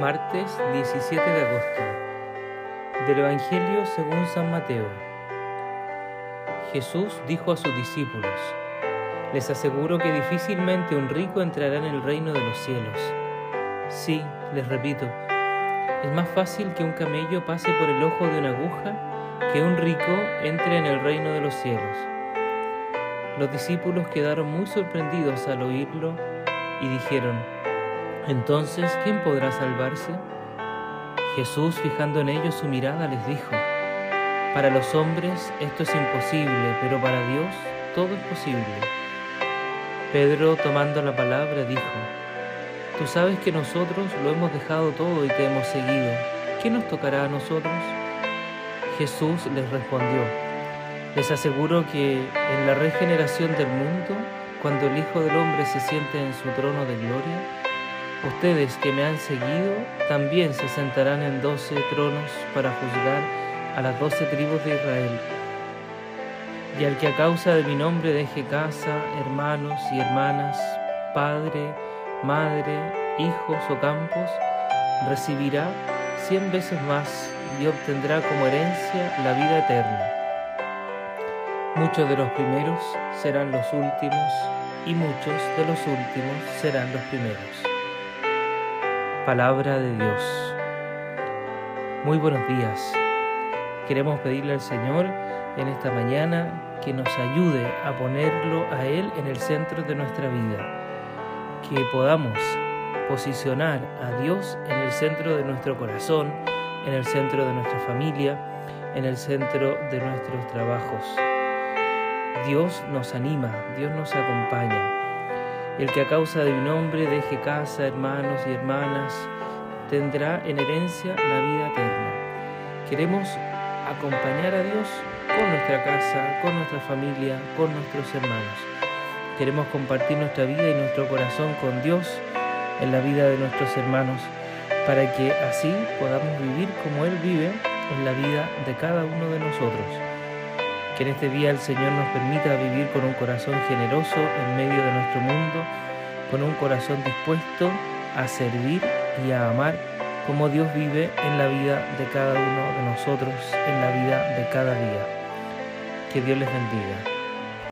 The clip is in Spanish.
Martes 17 de agosto. Del Evangelio según San Mateo. Jesús dijo a sus discípulos, Les aseguro que difícilmente un rico entrará en el reino de los cielos. Sí, les repito, es más fácil que un camello pase por el ojo de una aguja que un rico entre en el reino de los cielos. Los discípulos quedaron muy sorprendidos al oírlo y dijeron, entonces, ¿quién podrá salvarse? Jesús, fijando en ellos su mirada, les dijo, Para los hombres esto es imposible, pero para Dios todo es posible. Pedro, tomando la palabra, dijo, Tú sabes que nosotros lo hemos dejado todo y te hemos seguido. ¿Qué nos tocará a nosotros? Jesús les respondió, Les aseguro que en la regeneración del mundo, cuando el Hijo del Hombre se siente en su trono de gloria, Ustedes que me han seguido también se sentarán en doce tronos para juzgar a las doce tribus de Israel. Y al que a causa de mi nombre deje casa, hermanos y hermanas, padre, madre, hijos o campos, recibirá cien veces más y obtendrá como herencia la vida eterna. Muchos de los primeros serán los últimos y muchos de los últimos serán los primeros. Palabra de Dios. Muy buenos días. Queremos pedirle al Señor en esta mañana que nos ayude a ponerlo a Él en el centro de nuestra vida. Que podamos posicionar a Dios en el centro de nuestro corazón, en el centro de nuestra familia, en el centro de nuestros trabajos. Dios nos anima, Dios nos acompaña el que a causa de un nombre deje casa, hermanos y hermanas, tendrá en herencia la vida eterna. Queremos acompañar a Dios con nuestra casa, con nuestra familia, con nuestros hermanos. Queremos compartir nuestra vida y nuestro corazón con Dios en la vida de nuestros hermanos, para que así podamos vivir como Él vive en la vida de cada uno de nosotros. Que en este día el Señor nos permita vivir con un corazón generoso en medio de nuestro mundo, con un corazón dispuesto a servir y a amar como Dios vive en la vida de cada uno de nosotros, en la vida de cada día. Que Dios les bendiga.